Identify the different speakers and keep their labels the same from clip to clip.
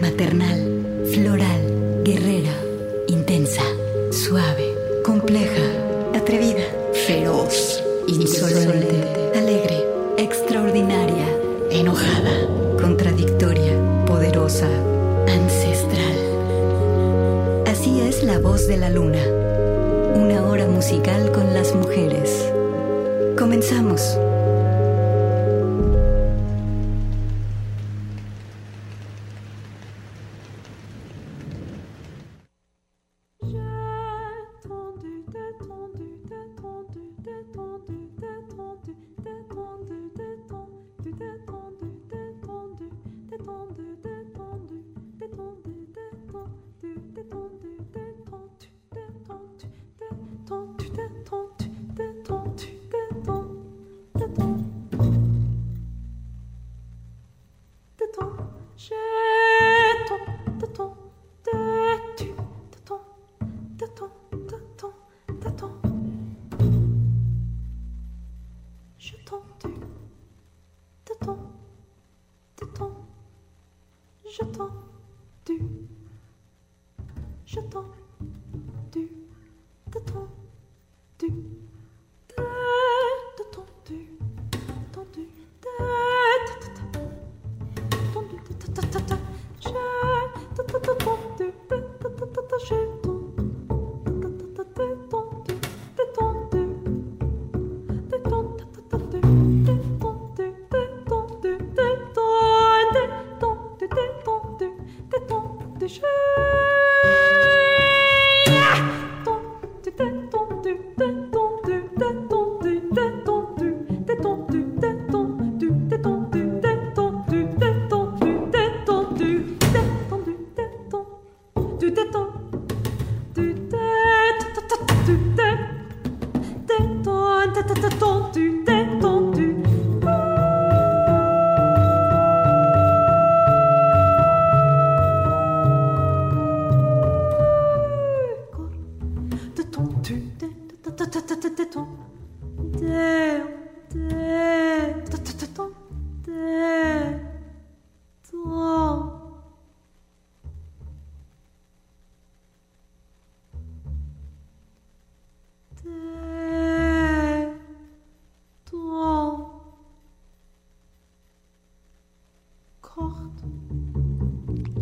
Speaker 1: maternal, floral, guerrera, intensa, suave, compleja, atrevida, feroz, insolente, alegre, extraordinaria, enojada, contradictoria, poderosa, ancestral. Así es la voz de la luna. Una hora musical con las mujeres. Comenzamos.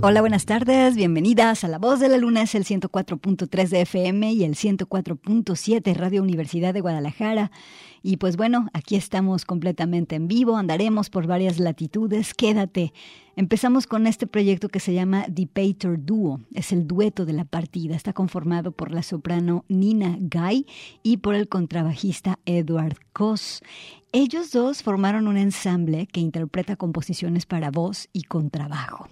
Speaker 1: Hola, buenas tardes, bienvenidas a La Voz de la Luna, es el 104.3 de FM y el 104.7 Radio Universidad de Guadalajara. Y pues bueno, aquí estamos completamente en vivo, andaremos por varias latitudes, quédate. Empezamos con este proyecto que se llama Debater Duo, es el dueto de la partida, está conformado por la soprano Nina Guy y por el contrabajista Edward Koss. Ellos dos formaron un ensamble que interpreta composiciones para voz y contrabajo.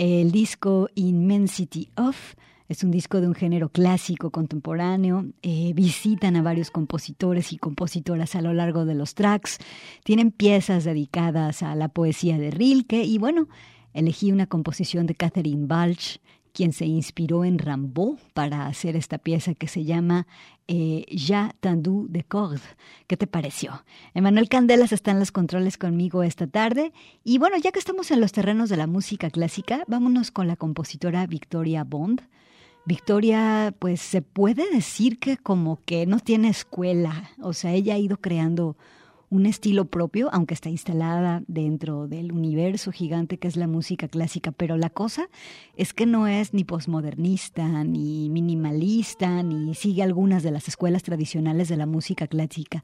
Speaker 1: El disco Immensity of es un disco de un género clásico contemporáneo. Eh, visitan a varios compositores y compositoras a lo largo de los tracks. Tienen piezas dedicadas a la poesía de Rilke y bueno, elegí una composición de Catherine Balch quien se inspiró en Rambaud para hacer esta pieza que se llama eh, Ja tendu de corde. ¿Qué te pareció? Emanuel Candelas está en los controles conmigo esta tarde. Y bueno, ya que estamos en los terrenos de la música clásica, vámonos con la compositora Victoria Bond. Victoria, pues se puede decir que como que no tiene escuela, o sea, ella ha ido creando un estilo propio, aunque está instalada dentro del universo gigante que es la música clásica, pero la cosa es que no es ni posmodernista, ni minimalista, ni sigue algunas de las escuelas tradicionales de la música clásica.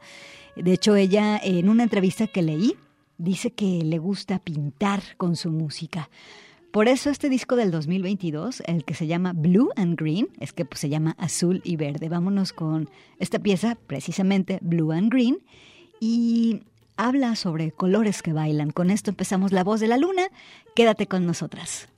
Speaker 1: De hecho, ella en una entrevista que leí dice que le gusta pintar con su música. Por eso este disco del 2022, el que se llama Blue and Green, es que pues, se llama azul y verde. Vámonos con esta pieza, precisamente Blue and Green y habla sobre colores que bailan. Con esto empezamos La Voz de la Luna. Quédate con nosotras.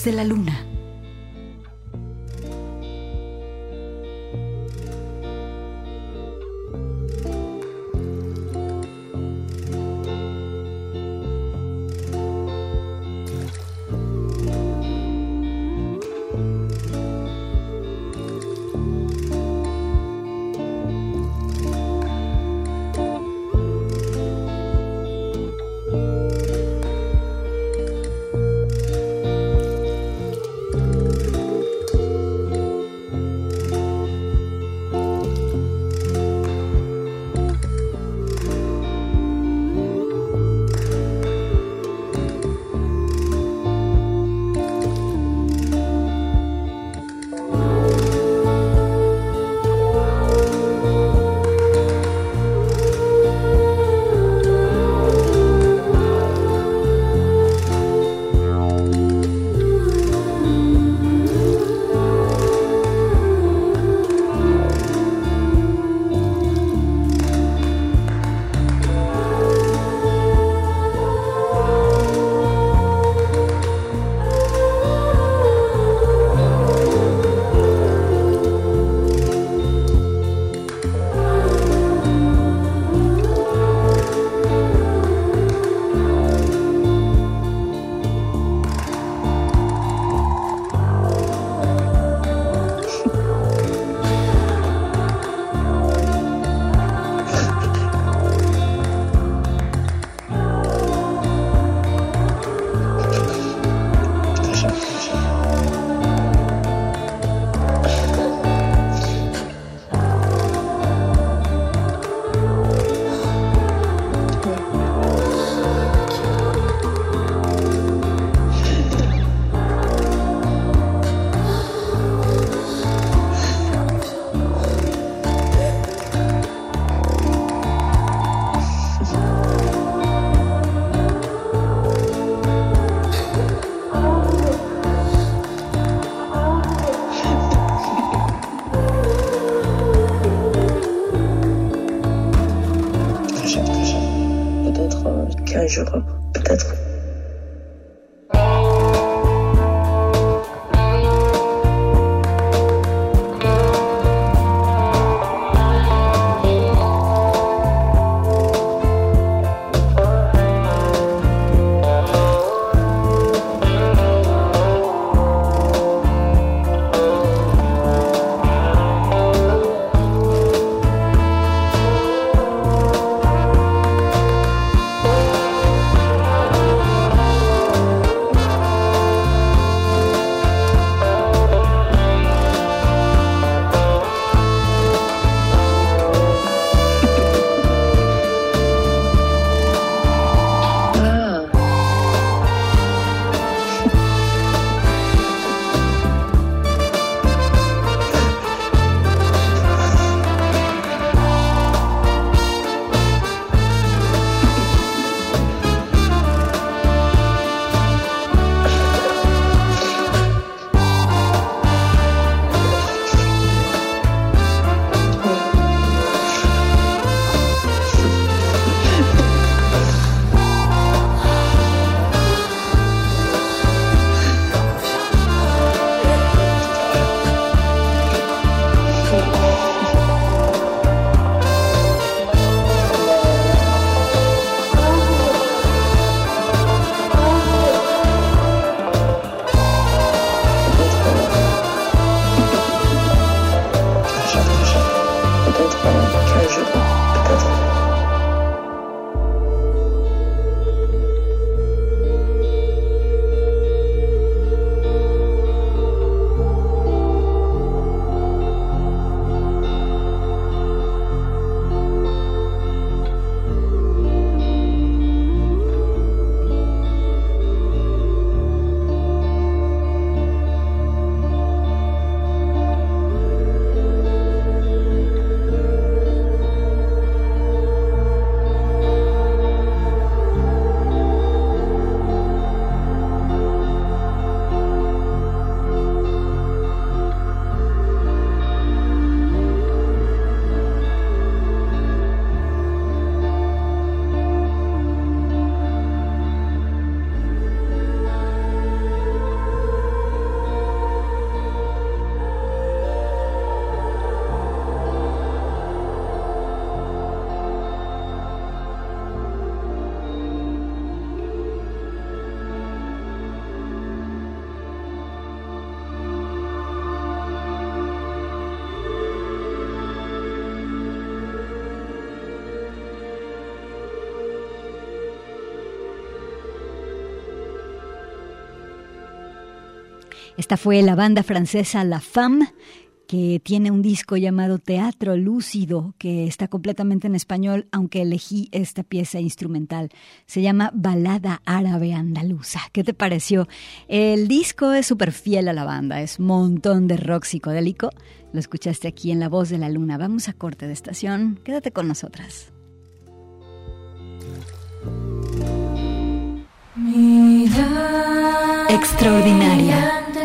Speaker 1: De la luna. Esta fue la banda francesa La Femme que tiene un disco llamado Teatro Lúcido, que está completamente en español, aunque elegí esta pieza instrumental. Se llama Balada Árabe Andaluza. ¿Qué te pareció? El disco es súper fiel a la banda, es un montón de rock psicodélico. Lo escuchaste aquí en La Voz de la Luna. Vamos a corte de estación. Quédate con nosotras. Extraordinaria.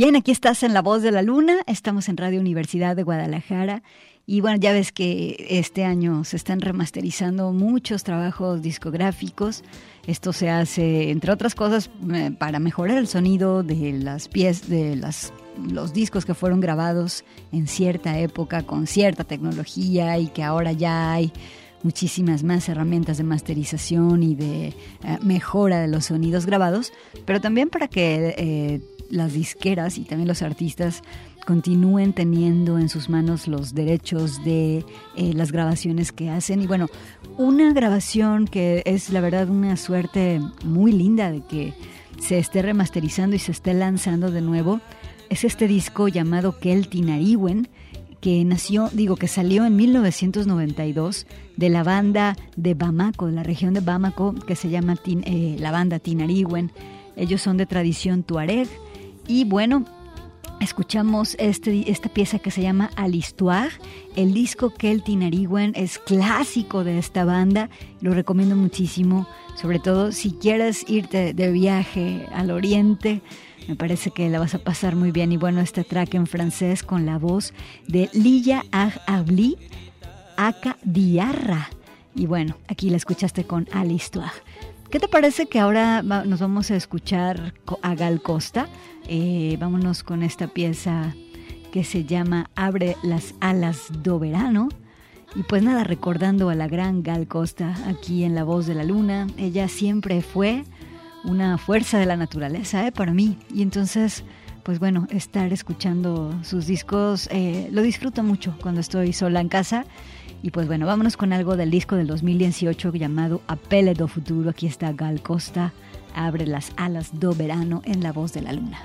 Speaker 1: Bien, aquí estás en La Voz de la Luna, estamos en Radio Universidad de Guadalajara y bueno, ya ves que este año se están remasterizando muchos trabajos discográficos. Esto se hace, entre otras cosas, para mejorar el sonido de las piezas, de los discos que fueron grabados en cierta época con cierta tecnología y que ahora ya hay muchísimas más herramientas de masterización y de eh, mejora de los sonidos grabados, pero también para que eh, las disqueras y también los artistas continúen teniendo en sus manos los derechos de eh, las grabaciones que hacen. Y bueno, una grabación que es la verdad una suerte muy linda de que se esté remasterizando y se esté lanzando de nuevo es este disco llamado Keltinariwen que nació, digo, que salió en 1992 de la banda de Bamako, de la región de Bamako, que se llama eh, la banda Tinariwen. Ellos son de tradición tuareg y bueno, escuchamos este, esta pieza que se llama Alistuar. El disco Keltin Ariguen es clásico de esta banda, lo recomiendo muchísimo, sobre todo si quieres irte de viaje al oriente. Me parece que la vas a pasar muy bien. Y bueno, este track en francés con la voz de Lilla Ag Abli Aka Diarra. Y bueno, aquí la escuchaste con Alistuar. ¿Qué te parece que ahora nos vamos a escuchar a Gal Costa? Eh, vámonos con esta pieza que se llama Abre las alas do verano. Y pues nada, recordando a la gran Gal Costa aquí en La Voz de la Luna, ella siempre fue una fuerza de la naturaleza ¿eh? para mí. Y entonces, pues bueno, estar escuchando sus discos eh, lo disfruto mucho cuando estoy sola en casa y pues bueno, vámonos con algo del disco del 2018 llamado Apele do Futuro. Aquí está Gal Costa, abre las alas do verano en la voz de la luna.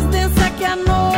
Speaker 2: mais densa que a
Speaker 3: noite.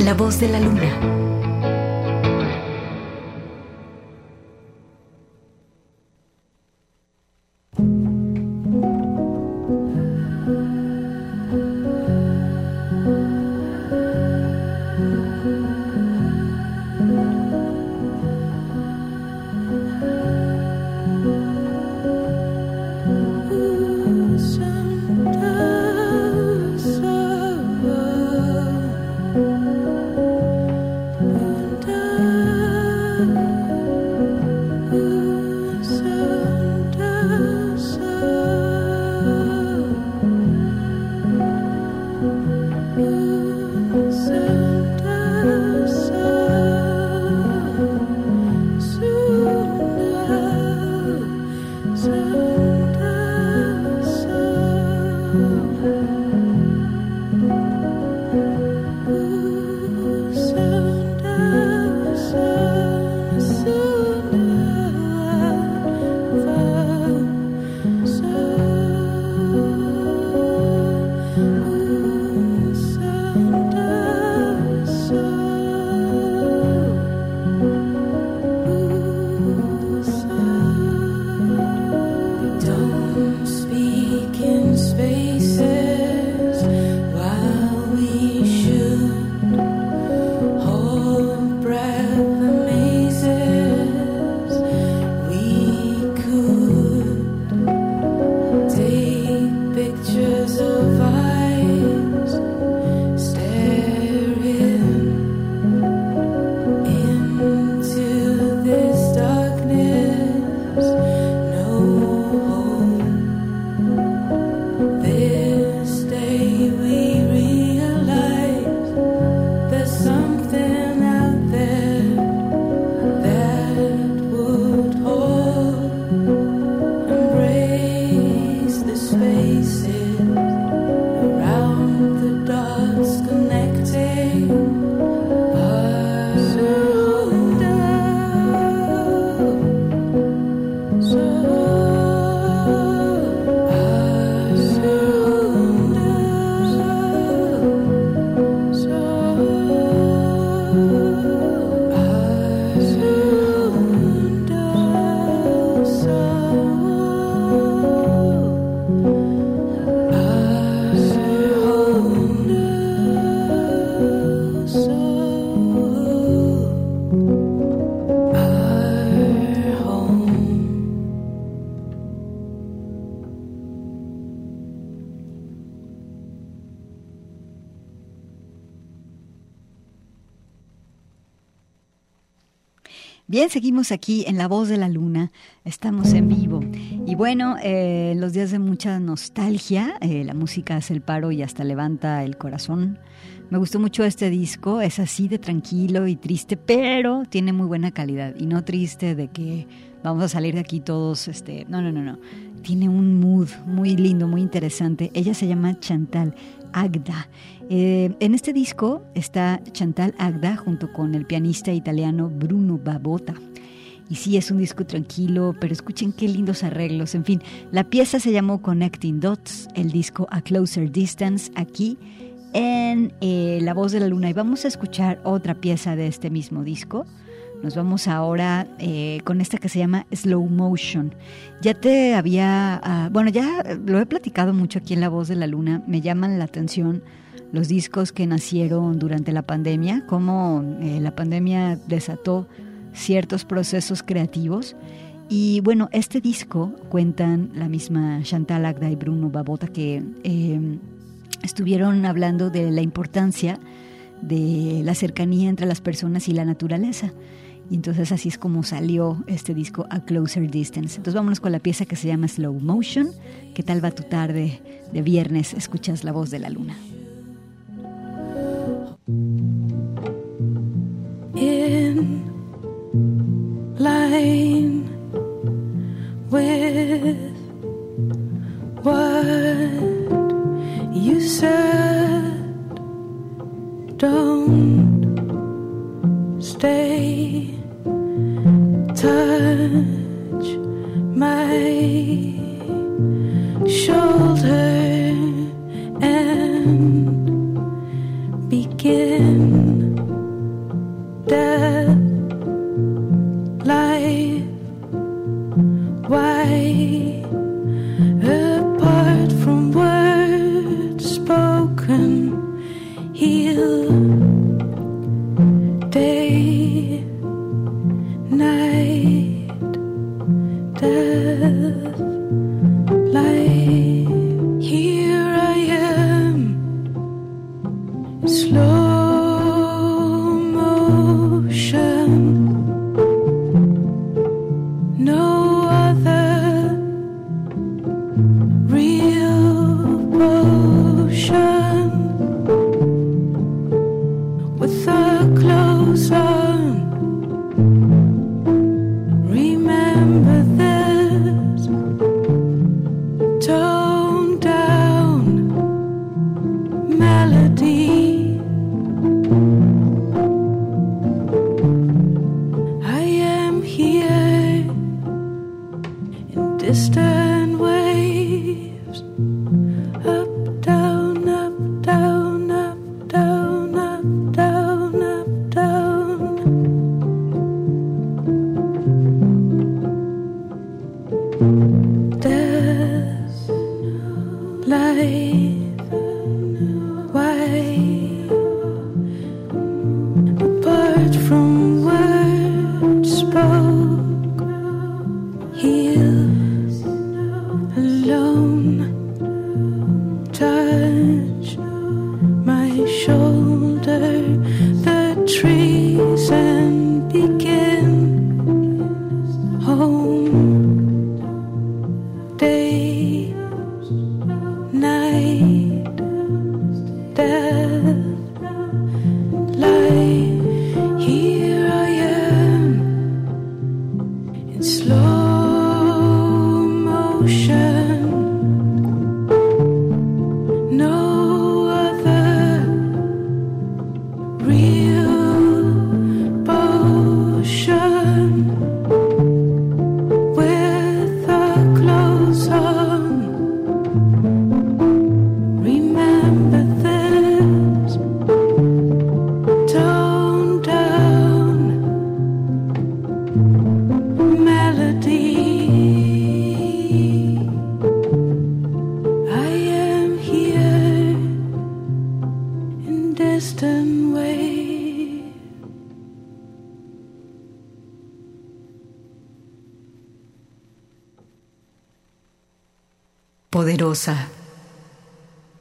Speaker 3: La voz de la luna. Seguimos aquí en La Voz de la Luna, estamos en vivo. Y bueno, eh, los días de mucha nostalgia, eh, la música hace el paro y hasta levanta el corazón. Me gustó mucho este disco, es así de tranquilo y triste, pero tiene muy buena calidad. Y no triste de que vamos a salir de aquí todos, este, no, no, no, no. Tiene un mood muy lindo, muy interesante. Ella se llama Chantal Agda. Eh, en este disco está Chantal Agda junto con el pianista italiano Bruno Babota. Y sí, es un disco tranquilo, pero escuchen qué lindos arreglos. En fin, la pieza se llamó Connecting Dots, el disco A Closer Distance, aquí en eh, La Voz de la Luna. Y vamos a escuchar otra pieza de este mismo disco. Nos vamos ahora eh, con esta que se llama Slow Motion. Ya te había, ah, bueno, ya lo he platicado mucho aquí en La Voz de la Luna. Me llaman la atención los discos que nacieron durante la pandemia, cómo eh, la pandemia desató ciertos procesos creativos. Y bueno, este disco cuentan la misma Chantal Agda y Bruno Babota que em, estuvieron hablando de la importancia de la cercanía entre las personas y la naturaleza. Y entonces así es como salió este disco A Closer Distance. Entonces vámonos con la pieza que se llama Slow Motion. ¿Qué tal va tu tarde de viernes? Escuchas la voz de la luna. line with what you said. Don't stay, touch my shoulder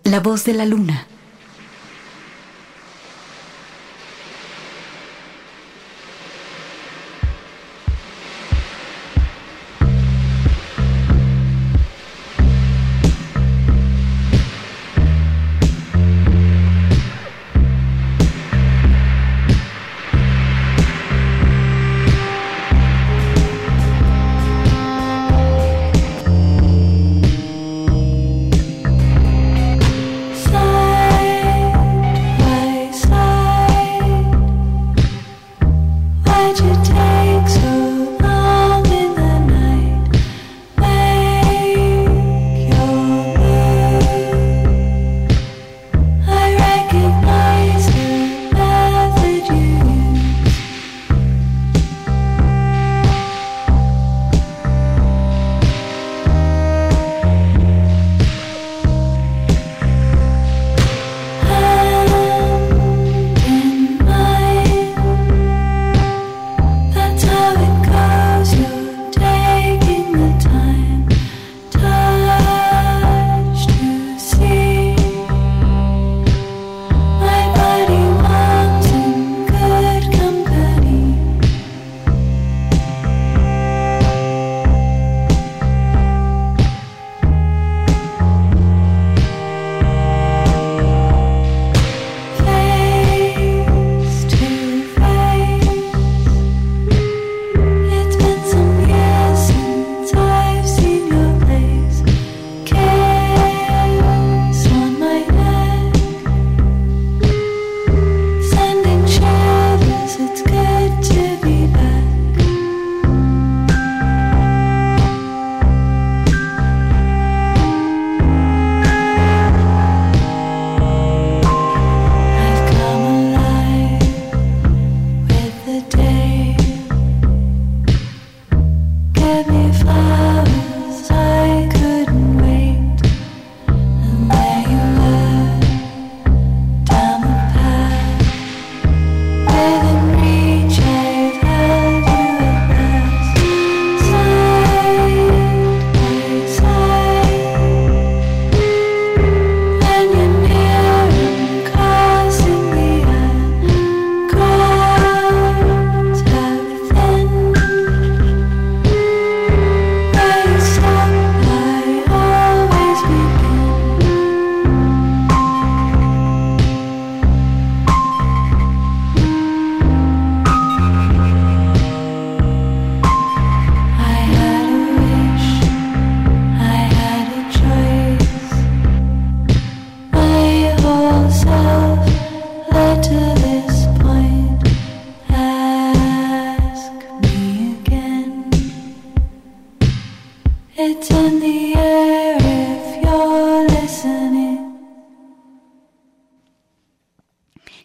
Speaker 3: La voz de la luna.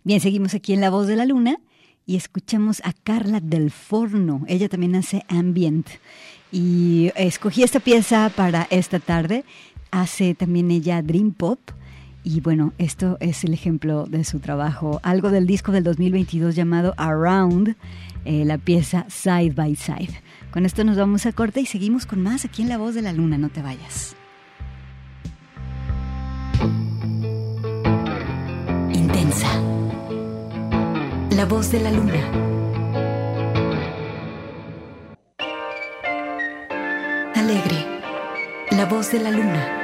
Speaker 1: Bien, seguimos aquí en La Voz de la Luna y escuchamos a Carla del Forno. Ella también hace ambient. Y escogí esta pieza para esta tarde. Hace también ella Dream Pop. Y bueno, esto es el ejemplo de su trabajo, algo del disco del 2022 llamado Around, eh, la pieza Side by Side. Con esto nos vamos a corte y seguimos con más aquí en La Voz de la Luna. No te vayas. Intensa. La voz de la luna. Alegre. La voz de la luna.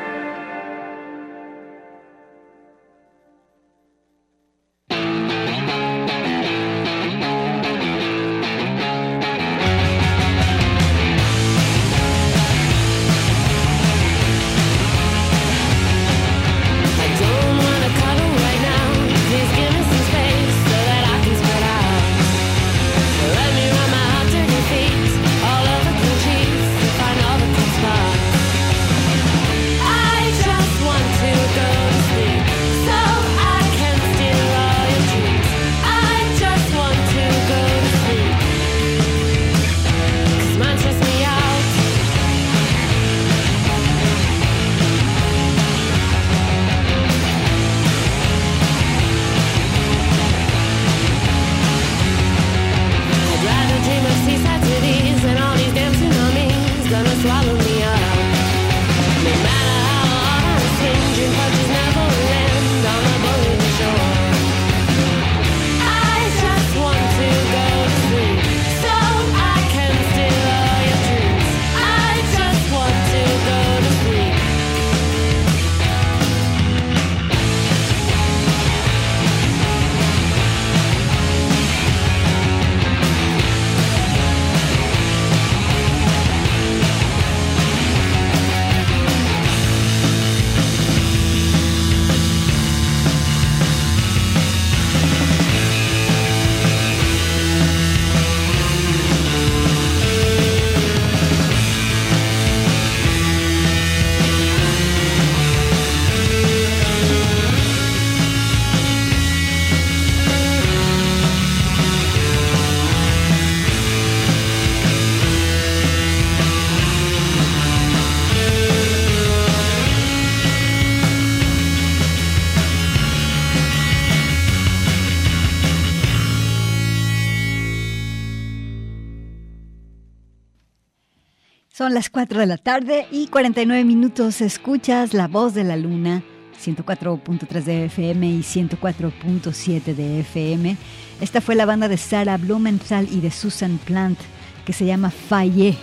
Speaker 1: Las 4 de la tarde y 49 minutos. Escuchas La Voz de la Luna, 104.3 de FM y 104.7 de FM. Esta fue la banda de Sarah Blumenthal y de Susan Plant, que se llama Faye.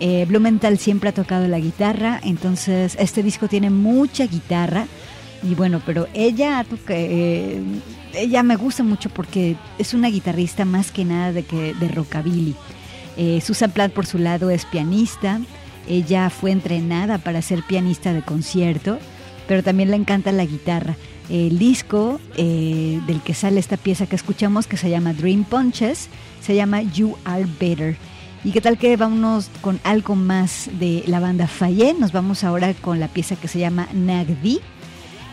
Speaker 1: Eh, Blumenthal siempre ha tocado la guitarra, entonces este disco tiene mucha guitarra. Y bueno, pero ella, eh, ella me gusta mucho porque es una guitarrista más que nada de, que, de rockabilly. Eh, Susan Platt, por su lado, es pianista. Ella fue entrenada para ser pianista de concierto, pero también le encanta la guitarra. El disco eh, del que sale esta pieza que escuchamos, que se llama Dream Punches, se llama You Are Better. ¿Y qué tal que vámonos con algo más de la banda Faye? Nos vamos ahora con la pieza que se llama Nagdi.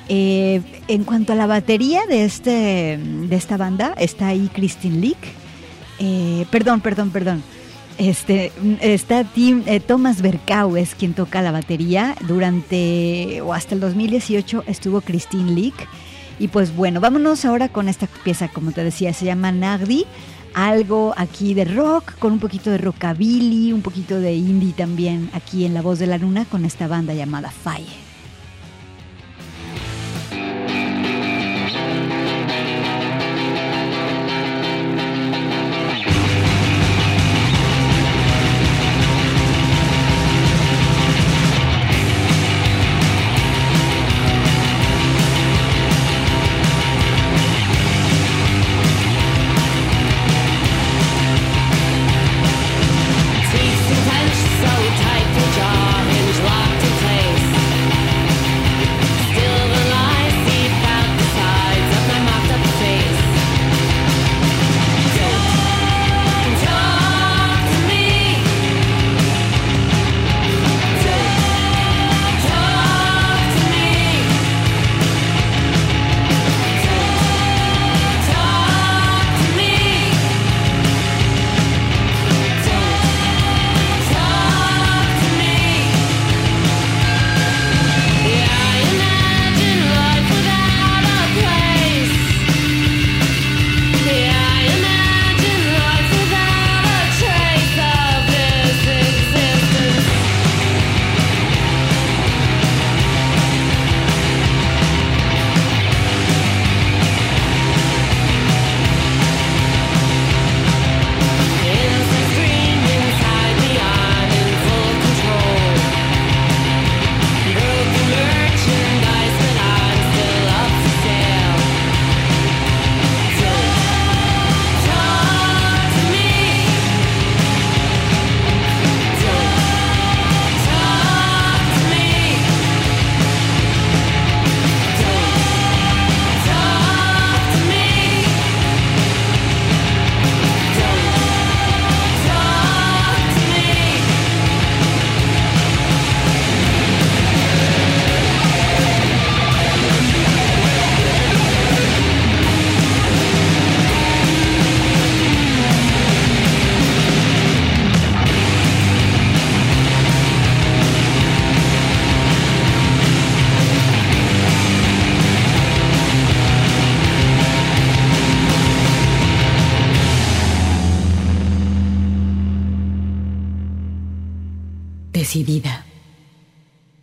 Speaker 1: Eh, en cuanto a la batería de, este, de esta banda, está ahí Christine Leak. perdón, perdón, perdón. Este, está Tim, eh, Thomas Berkau es quien toca la batería. Durante o hasta el 2018 estuvo Christine Leak. Y pues bueno, vámonos ahora con esta pieza, como te decía, se llama Nagdi. Algo aquí de rock, con un poquito de rockabilly, un poquito de indie también, aquí en La Voz de la Luna, con esta banda llamada Fire.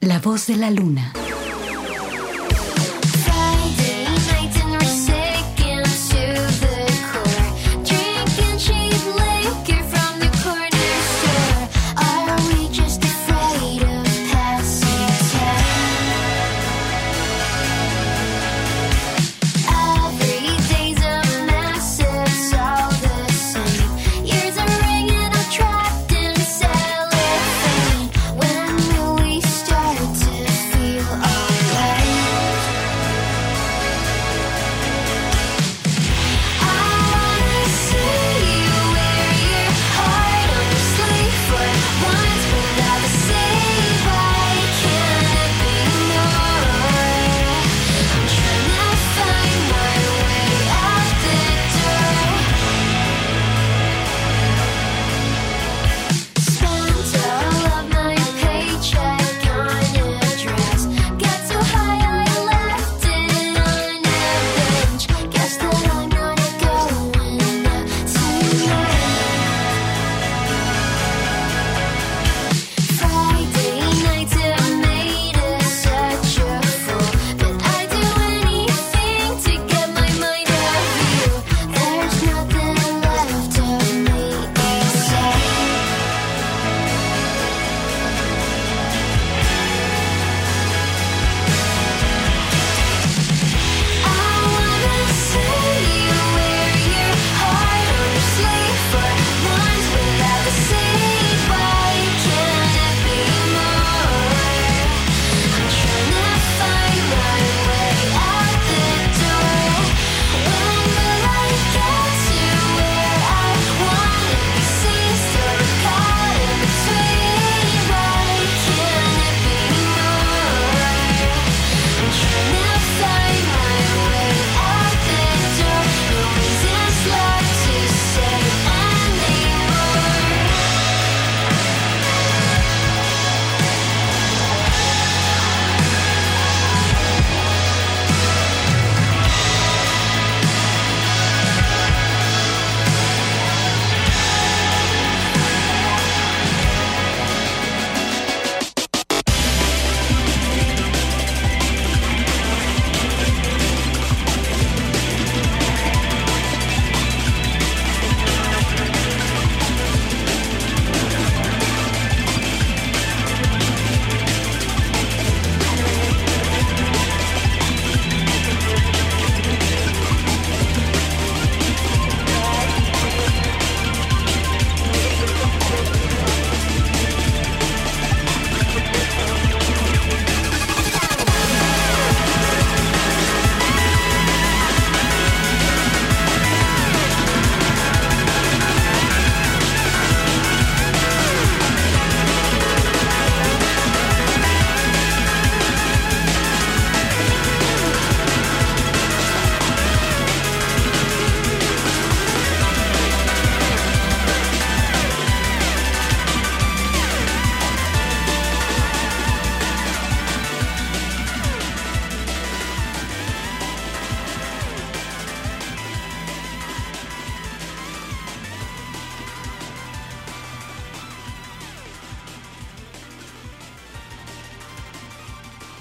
Speaker 2: La voz de la luna.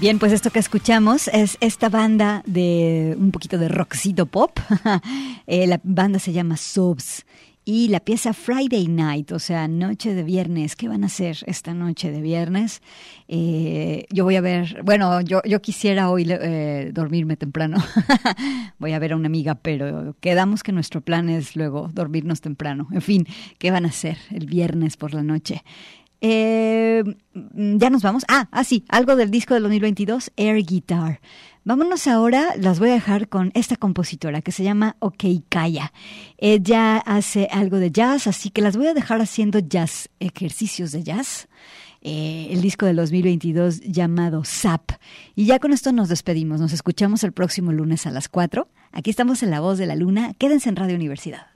Speaker 1: Bien, pues esto que escuchamos es esta banda de un poquito de rockcito pop. Eh, la banda se llama Subs y la pieza Friday Night, o sea, noche de viernes. ¿Qué van a hacer esta noche de viernes? Eh, yo voy a ver, bueno, yo, yo quisiera hoy eh, dormirme temprano. voy a ver a una amiga, pero quedamos que nuestro plan es luego dormirnos temprano. En fin, ¿qué van a hacer el viernes por la noche? Eh, ya nos vamos. Ah, ah, sí, algo del disco del 2022, Air Guitar. Vámonos ahora, las voy a dejar con esta compositora que se llama OK Kaya. Ella hace algo de jazz, así que las voy a dejar haciendo jazz, ejercicios de jazz. Eh, el disco del 2022 llamado Zap. Y ya con esto nos despedimos. Nos escuchamos el próximo lunes a las 4. Aquí estamos en La Voz de la Luna. Quédense en Radio Universidad.